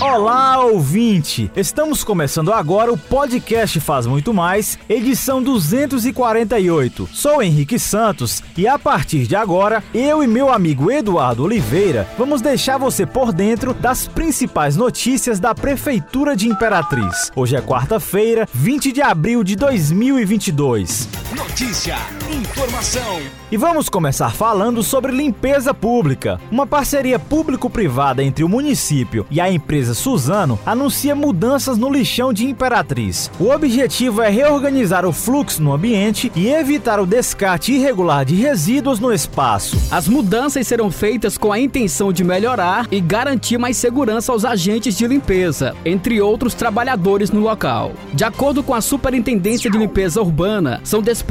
Olá, ouvinte! Estamos começando agora o podcast Faz Muito Mais, edição 248. Sou Henrique Santos e a partir de agora, eu e meu amigo Eduardo Oliveira vamos deixar você por dentro das principais notícias da Prefeitura de Imperatriz. Hoje é quarta-feira, 20 de abril de 2022. Notícia, informação. E vamos começar falando sobre limpeza pública. Uma parceria público-privada entre o município e a empresa Suzano anuncia mudanças no lixão de Imperatriz. O objetivo é reorganizar o fluxo no ambiente e evitar o descarte irregular de resíduos no espaço. As mudanças serão feitas com a intenção de melhorar e garantir mais segurança aos agentes de limpeza, entre outros trabalhadores no local. De acordo com a Superintendência de Limpeza Urbana, são despejados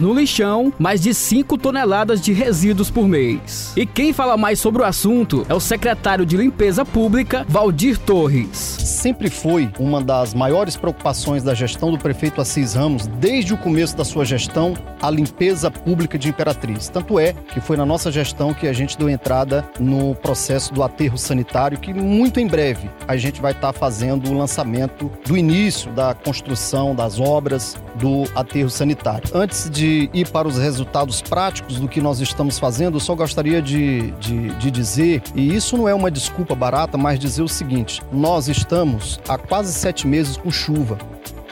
no lixão mais de 5 toneladas de resíduos por mês. E quem fala mais sobre o assunto é o secretário de Limpeza Pública, Valdir Torres. Sempre foi uma das maiores preocupações da gestão do prefeito Assis Ramos, desde o começo da sua gestão, a limpeza pública de Imperatriz. Tanto é que foi na nossa gestão que a gente deu entrada no processo do aterro sanitário, que muito em breve a gente vai estar fazendo o lançamento do início da construção das obras do aterro sanitário. Antes de ir para os resultados práticos do que nós estamos fazendo, eu só gostaria de, de, de dizer, e isso não é uma desculpa barata, mas dizer o seguinte: nós estamos há quase sete meses com chuva.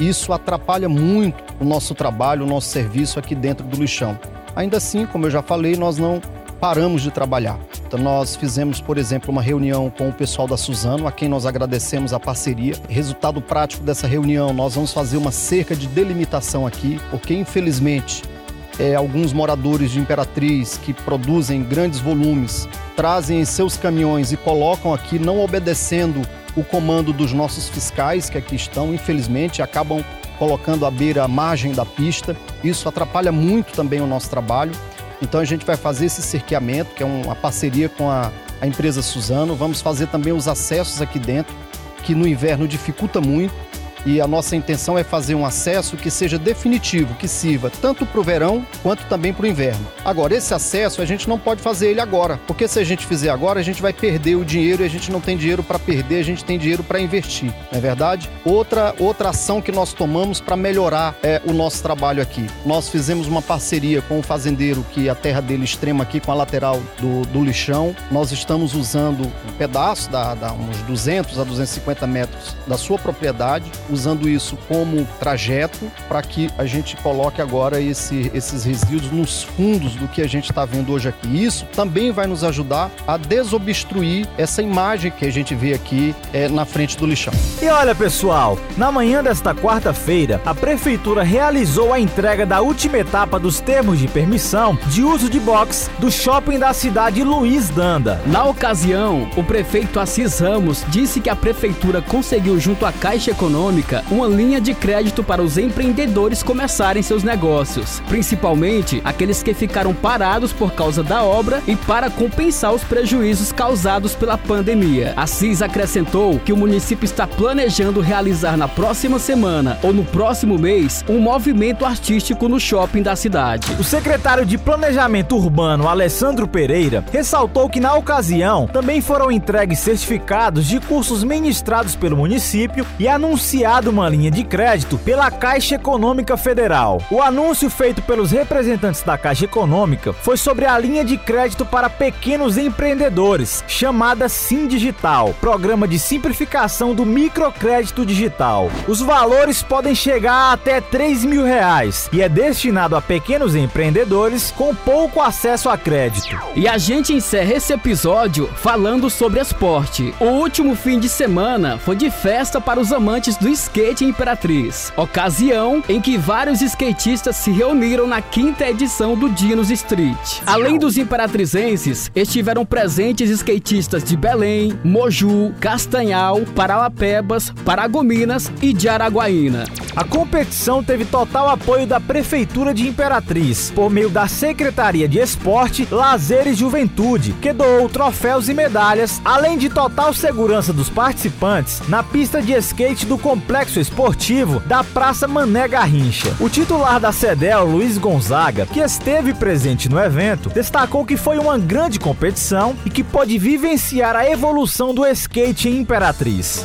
Isso atrapalha muito o nosso trabalho, o nosso serviço aqui dentro do lixão. Ainda assim, como eu já falei, nós não paramos de trabalhar. Nós fizemos, por exemplo, uma reunião com o pessoal da Suzano, a quem nós agradecemos a parceria. Resultado prático dessa reunião, nós vamos fazer uma cerca de delimitação aqui, porque infelizmente é, alguns moradores de Imperatriz que produzem grandes volumes trazem em seus caminhões e colocam aqui, não obedecendo o comando dos nossos fiscais que aqui estão, infelizmente, acabam colocando à beira a margem da pista. Isso atrapalha muito também o nosso trabalho. Então a gente vai fazer esse cerqueamento, que é uma parceria com a, a empresa Suzano. Vamos fazer também os acessos aqui dentro, que no inverno dificulta muito e a nossa intenção é fazer um acesso que seja definitivo, que sirva tanto para o verão quanto também para o inverno. Agora, esse acesso a gente não pode fazer ele agora, porque se a gente fizer agora, a gente vai perder o dinheiro e a gente não tem dinheiro para perder, a gente tem dinheiro para investir, não é verdade? Outra, outra ação que nós tomamos para melhorar é, o nosso trabalho aqui. Nós fizemos uma parceria com o fazendeiro que a terra dele extrema aqui com a lateral do, do lixão. Nós estamos usando um pedaço, da, da uns 200 a 250 metros da sua propriedade, usando isso como trajeto para que a gente coloque agora esse, esses resíduos nos fundos do que a gente está vendo hoje aqui. Isso também vai nos ajudar a desobstruir essa imagem que a gente vê aqui é, na frente do lixão. E olha, pessoal, na manhã desta quarta-feira, a prefeitura realizou a entrega da última etapa dos termos de permissão de uso de box do shopping da cidade Luiz Danda. Na ocasião, o prefeito Assis Ramos disse que a prefeitura conseguiu junto à Caixa Econômica Pública uma linha de crédito para os empreendedores começarem seus negócios, principalmente aqueles que ficaram parados por causa da obra e para compensar os prejuízos causados pela pandemia. Assis acrescentou que o município está planejando realizar na próxima semana ou no próximo mês um movimento artístico no shopping da cidade. O secretário de Planejamento Urbano, Alessandro Pereira, ressaltou que na ocasião também foram entregues certificados de cursos ministrados pelo município e anunciados uma linha de crédito pela Caixa Econômica Federal. O anúncio feito pelos representantes da Caixa Econômica foi sobre a linha de crédito para pequenos empreendedores, chamada Sim Digital, programa de simplificação do microcrédito digital. Os valores podem chegar a até 3 mil reais e é destinado a pequenos empreendedores com pouco acesso a crédito. E a gente encerra esse episódio falando sobre esporte. O último fim de semana foi de festa para os amantes do Skate Imperatriz, ocasião em que vários skatistas se reuniram na quinta edição do Dinos Street. Além dos imperatrizenses, estiveram presentes skatistas de Belém, Moju, Castanhal, Parauapebas, Paragominas e de Araguaína. A competição teve total apoio da Prefeitura de Imperatriz, por meio da Secretaria de Esporte, Lazer e Juventude, que doou troféus e medalhas, além de total segurança dos participantes na pista de skate do complexo complexo esportivo da Praça Mané Garrincha. O titular da CEDEL, Luiz Gonzaga, que esteve presente no evento, destacou que foi uma grande competição e que pode vivenciar a evolução do skate em Imperatriz.